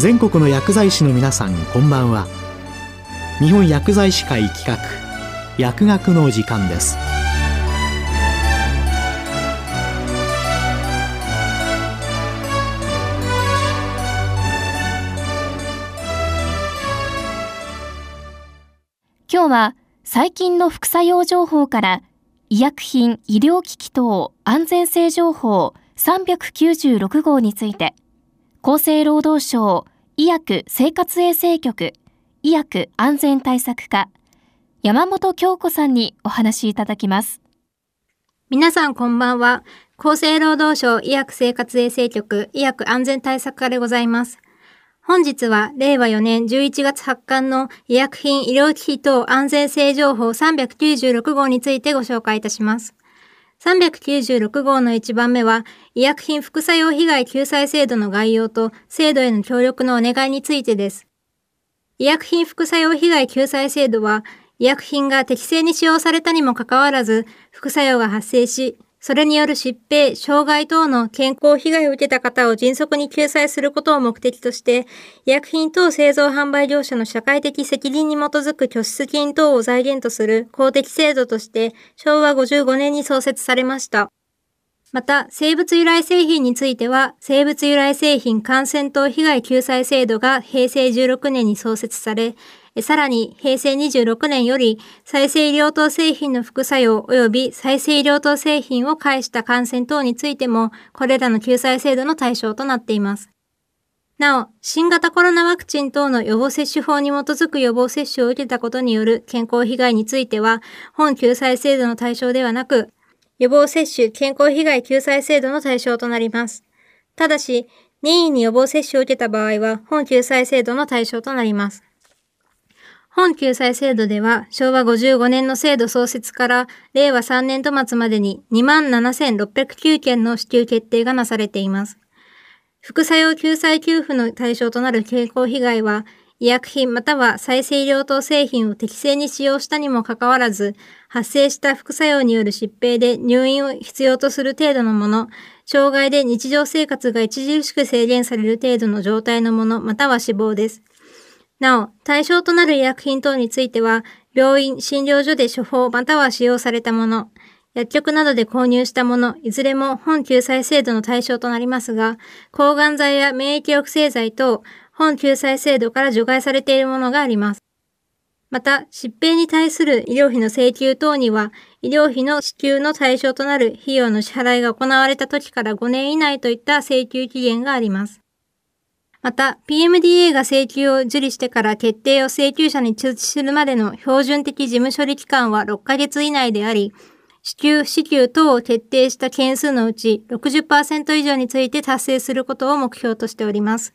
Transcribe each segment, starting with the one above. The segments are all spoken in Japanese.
全国の薬剤師の皆さんこんばんは。日本薬剤師会企画薬学の時間です。今日は最近の副作用情報から医薬品医療機器等安全性情報396号について厚生労働省医薬生活衛生局医薬安全対策課山本京子さんにお話いただきます。皆さんこんばんは。厚生労働省医薬生活衛生局医薬安全対策課でございます。本日は令和4年11月発刊の医薬品医療機器等安全性情報396号についてご紹介いたします。396号の1番目は、医薬品副作用被害救済制度の概要と制度への協力のお願いについてです。医薬品副作用被害救済制度は、医薬品が適正に使用されたにもかかわらず、副作用が発生し、それによる疾病、障害等の健康被害を受けた方を迅速に救済することを目的として、医薬品等製造販売業者の社会的責任に基づく拠出金等を財源とする公的制度として、昭和55年に創設されました。また、生物由来製品については、生物由来製品感染等被害救済制度が平成16年に創設され、さらに平成26年より再生医療等製品の副作用及び再生医療等製品を介した感染等についてもこれらの救済制度の対象となっています。なお、新型コロナワクチン等の予防接種法に基づく予防接種を受けたことによる健康被害については、本救済制度の対象ではなく、予防接種健康被害救済制度の対象となります。ただし、任意に予防接種を受けた場合は、本救済制度の対象となります。本救済制度では昭和55年の制度創設から令和3年度末までに27,609件の支給決定がなされています。副作用救済給付の対象となる健康被害は医薬品または再生医療等製品を適正に使用したにもかかわらず、発生した副作用による疾病で入院を必要とする程度のもの、障害で日常生活が著しく制限される程度の状態のもの、または死亡です。なお、対象となる医薬品等については、病院、診療所で処方または使用されたもの、薬局などで購入したもの、いずれも本救済制度の対象となりますが、抗がん剤や免疫抑制剤等、本救済制度から除外されているものがあります。また、疾病に対する医療費の請求等には、医療費の支給の対象となる費用の支払いが行われた時から5年以内といった請求期限があります。また、PMDA が請求を受理してから決定を請求者に通知するまでの標準的事務処理期間は6ヶ月以内であり、支給、支給等を決定した件数のうち60%以上について達成することを目標としております。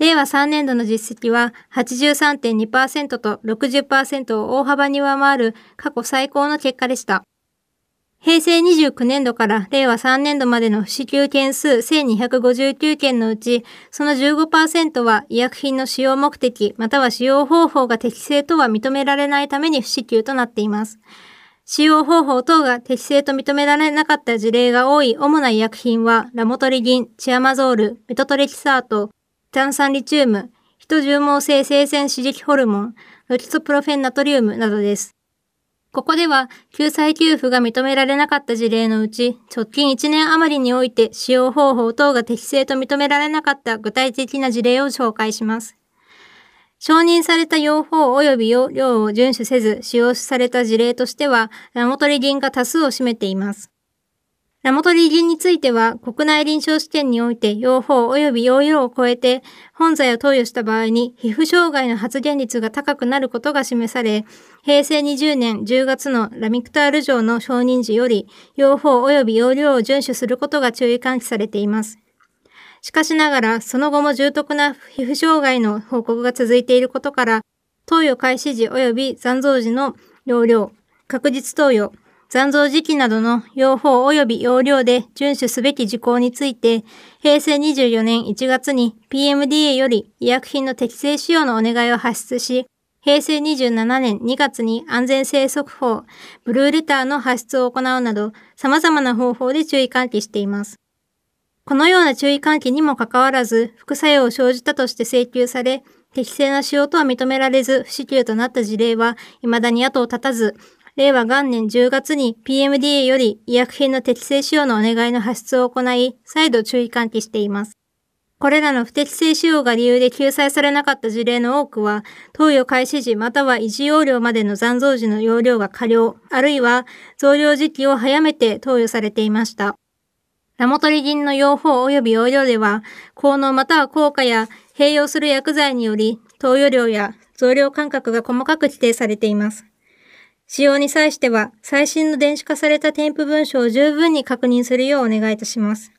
令和3年度の実績は83.2%と60%を大幅に上回る過去最高の結果でした。平成29年度から令和3年度までの支給件数1259件のうち、その15%は医薬品の使用目的または使用方法が適正とは認められないために不支給となっています。使用方法等が適正と認められなかった事例が多い主な医薬品は、ラモトリギン、チアマゾール、メトトレキサート、炭酸リチウム、ヒト重毛性生鮮刺激ホルモン、ロキソプロフェンナトリウムなどです。ここでは、救済給付が認められなかった事例のうち、直近1年余りにおいて使用方法等が適正と認められなかった具体的な事例を紹介します。承認された用法及び用量を遵守せず使用された事例としては、ラモトリギンが多数を占めています。ラモトリギンについては、国内臨床試験において、用法及び用量を超えて、本剤を投与した場合に、皮膚障害の発現率が高くなることが示され、平成20年10月のラミクタール錠の承認時より、用法及び用量を遵守することが注意喚起されています。しかしながら、その後も重篤な皮膚障害の報告が続いていることから、投与開始時及び残像時の容量、確実投与、残像時期などの用法及び容量で遵守すべき事項について、平成24年1月に PMDA より医薬品の適正使用のお願いを発出し、平成27年2月に安全性速報、ブルーレターの発出を行うなど、様々な方法で注意喚起しています。このような注意喚起にもかかわらず、副作用を生じたとして請求され、適正な使用とは認められず、不支給となった事例は、未だに後を絶たず、令和元年10月に PMDA より医薬品の適正使用のお願いの発出を行い、再度注意喚起しています。これらの不適正使用が理由で救済されなかった事例の多くは、投与開始時または維持容量までの残像時の容量が過量、あるいは増量時期を早めて投与されていました。ラモトリギンの用法及び容量では、効能または効果や併用する薬剤により、投与量や増量間隔が細かく規定されています。使用に際しては、最新の電子化された添付文書を十分に確認するようお願いいたします。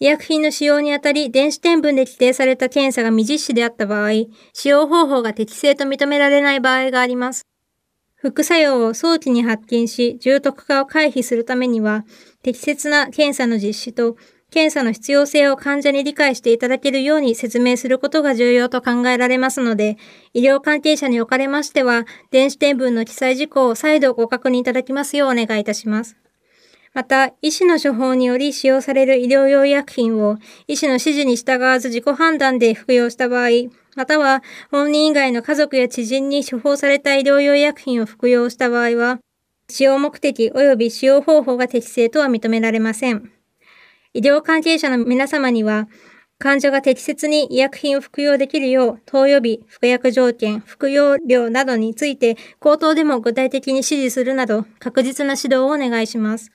医薬品の使用にあたり、電子添分で規定された検査が未実施であった場合、使用方法が適正と認められない場合があります。副作用を早期に発見し、重篤化を回避するためには、適切な検査の実施と、検査の必要性を患者に理解していただけるように説明することが重要と考えられますので、医療関係者におかれましては、電子添分の記載事項を再度ご確認いただきますようお願いいたします。また、医師の処方により使用される医療用医薬品を医師の指示に従わず自己判断で服用した場合、または本人以外の家族や知人に処方された医療用医薬品を服用した場合は、使用目的及び使用方法が適正とは認められません。医療関係者の皆様には、患者が適切に医薬品を服用できるよう、投与日、服薬条件、服用量などについて、口頭でも具体的に指示するなど、確実な指導をお願いします。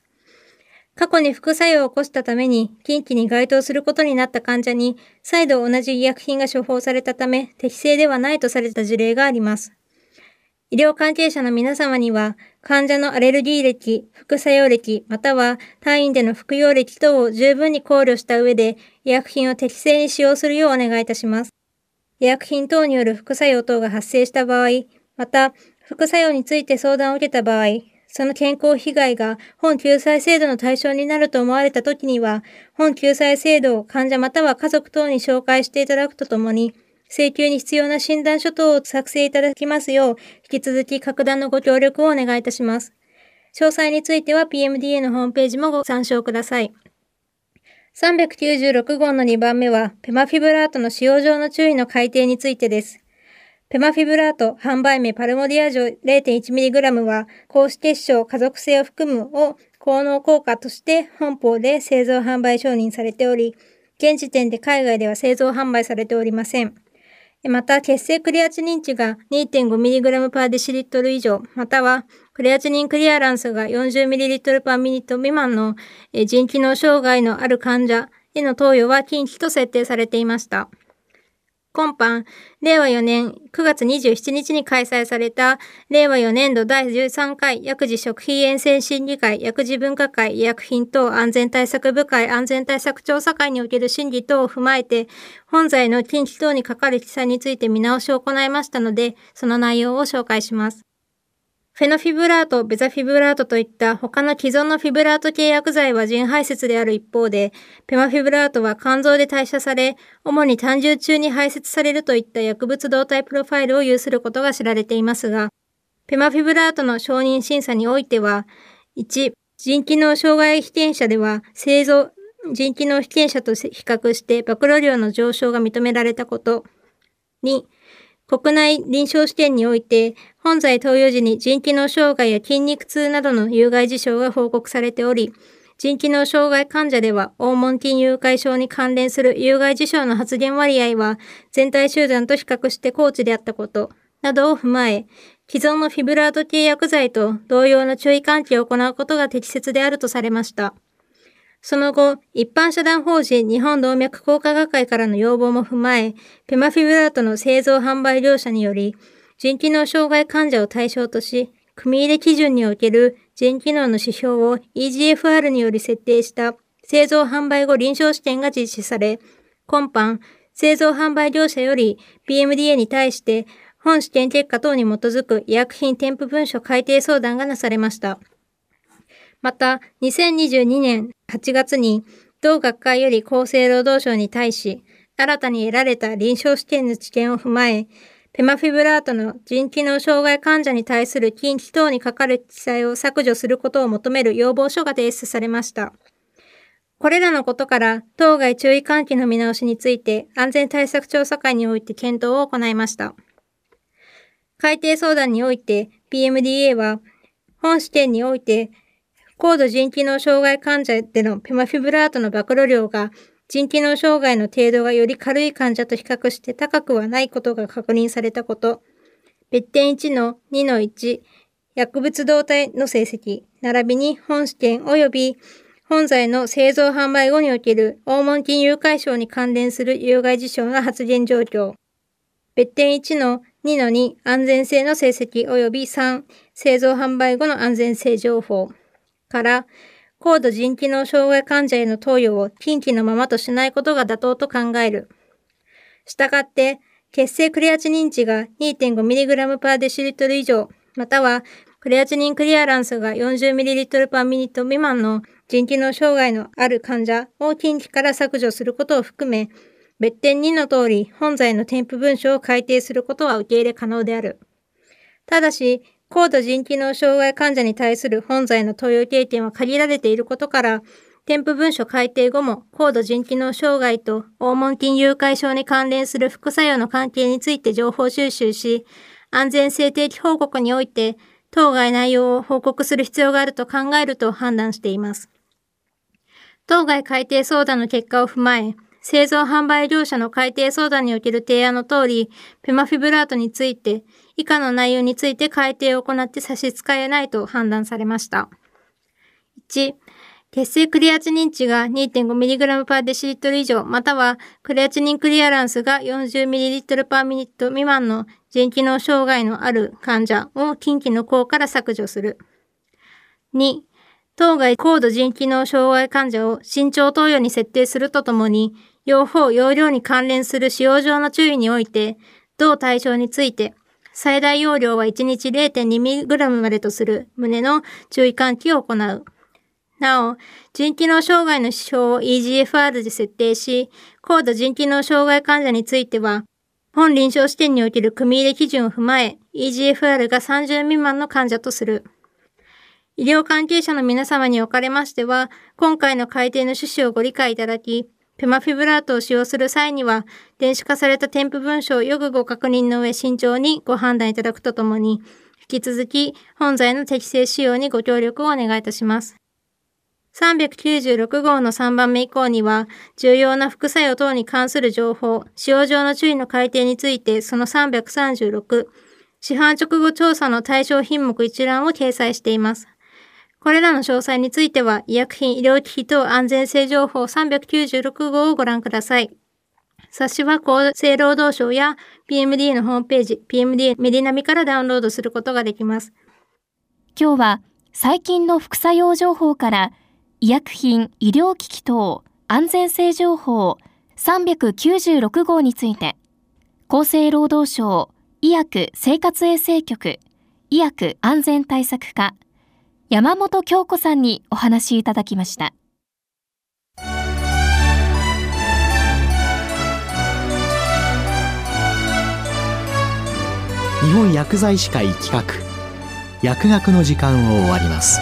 過去に副作用を起こしたために、近畿に該当することになった患者に、再度同じ医薬品が処方されたため、適正ではないとされた事例があります。医療関係者の皆様には、患者のアレルギー歴、副作用歴、または単位での服用歴等を十分に考慮した上で、医薬品を適正に使用するようお願いいたします。医薬品等による副作用等が発生した場合、また、副作用について相談を受けた場合、その健康被害が本救済制度の対象になると思われたときには、本救済制度を患者または家族等に紹介していただくとともに、請求に必要な診断書等を作成いただきますよう、引き続き格段のご協力をお願いいたします。詳細については PMDA のホームページもご参照ください。396号の2番目は、ペマフィブラートの使用上の注意の改定についてです。ペマフィブラート販売名パルモディアジョ 0.1mg は、高子結晶家族性を含むを効能効果として本法で製造販売承認されており、現時点で海外では製造販売されておりません。また、血清クリアチニン値が 2.5mg パーデシリットル以上、または、クリアチニンクリアランスが 40ml パーミニット未満の腎機能障害のある患者への投与は禁忌と設定されていました。今般、令和4年9月27日に開催された、令和4年度第13回薬事食品衛生審議会薬事分科会医薬品等安全対策部会安全対策調査会における審議等を踏まえて、本剤の禁止等にかかる記載について見直しを行いましたので、その内容を紹介します。フェノフィブラート、ベザフィブラートといった他の既存のフィブラート系薬剤は腎排泄である一方で、ペマフィブラートは肝臓で代謝され、主に胆汁中に排泄されるといった薬物動態プロファイルを有することが知られていますが、ペマフィブラートの承認審査においては、1、腎機能障害被験者では、正常、腎機能被験者と比較して暴露量の上昇が認められたこと。2、国内臨床試験において、本剤投与時に腎機能障害や筋肉痛などの有害事象が報告されており、腎機能障害患者では、黄門筋誘拐症に関連する有害事象の発現割合は、全体集団と比較して高知であったこと、などを踏まえ、既存のフィブラート系薬剤と同様の注意喚起を行うことが適切であるとされました。その後、一般社団法人日本動脈硬化学会からの要望も踏まえ、ペマフィブラートの製造販売業者により、腎機能障害患者を対象とし、組入れ基準における腎機能の指標を EGFR により設定した製造販売後臨床試験が実施され、今般、製造販売業者より PMDA に対して本試験結果等に基づく医薬品添付文書改定相談がなされました。また、2022年8月に、同学会より厚生労働省に対し、新たに得られた臨床試験の知見を踏まえ、ペマフィブラートの腎機能障害患者に対する禁忌等にかかる記載を削除することを求める要望書が提出されました。これらのことから、当該注意喚起の見直しについて安全対策調査会において検討を行いました。改定相談において PMDA は、本試験において、高度腎機能障害患者でのペマフィブラートの暴露量が、腎機能障害の程度がより軽い患者と比較して高くはないことが確認されたこと、別点1の2の1、薬物動態の成績、並びに本試験及び本剤の製造販売後における黄門金融解消に関連する有害事象の発現状況。別点1の2の2、安全性の成績及び3、製造販売後の安全性情報から、高度腎機能障害患者への投与を近畿のままとしないことが妥当と考える。したがって、血清クレアチニン値が 2.5mg パーデシリットル以上、またはクレアチニンクリアランスが 40ml パーミニット未満の腎機能障害のある患者を近畿から削除することを含め、別点2の通り、本剤の添付文書を改定することは受け入れ可能である。ただし、高度腎機能障害患者に対する本剤の投与経験は限られていることから、添付文書改定後も高度腎機能障害と黄門筋誘拐症に関連する副作用の関係について情報収集し、安全性定期報告において当該内容を報告する必要があると考えると判断しています。当該改定相談の結果を踏まえ、製造販売業者の改定相談における提案の通り、ペマフィブラートについて、以下の内容について改定を行って差し支えないと判断されました。1、血清クリアチニン値が 2.5mg パーデシリットル以上、またはクレアチニンクリアランスが 40ml パーミニット未満の腎機能障害のある患者を近畿の項から削除する。2、当該高度腎機能障害患者を身長投与に設定するとともに、用法、用量に関連する使用上の注意において、同対象について、最大容量は1日 0.2mg までとする旨の注意喚起を行う。なお、腎機能障害の指標を EGFR で設定し、高度腎機能障害患者については、本臨床試験における組入れ基準を踏まえ、EGFR が30未満の患者とする。医療関係者の皆様におかれましては、今回の改定の趣旨をご理解いただき、ペマフィブラートを使用する際には、電子化された添付文書をよくご確認の上慎重にご判断いただくとともに、引き続き本剤の適正使用にご協力をお願いいたします。396号の3番目以降には、重要な副作用等に関する情報、使用上の注意の改定について、その336、市販直後調査の対象品目一覧を掲載しています。これらの詳細については、医薬品医療機器等安全性情報396号をご覧ください。冊子は厚生労働省や PMD のホームページ、PMD メディナミからダウンロードすることができます。今日は最近の副作用情報から医薬品医療機器等安全性情報396号について厚生労働省医薬生活衛生局医薬安全対策課山本京子さんにお話しいただきました。日本薬剤師会企画薬学の時間を終わります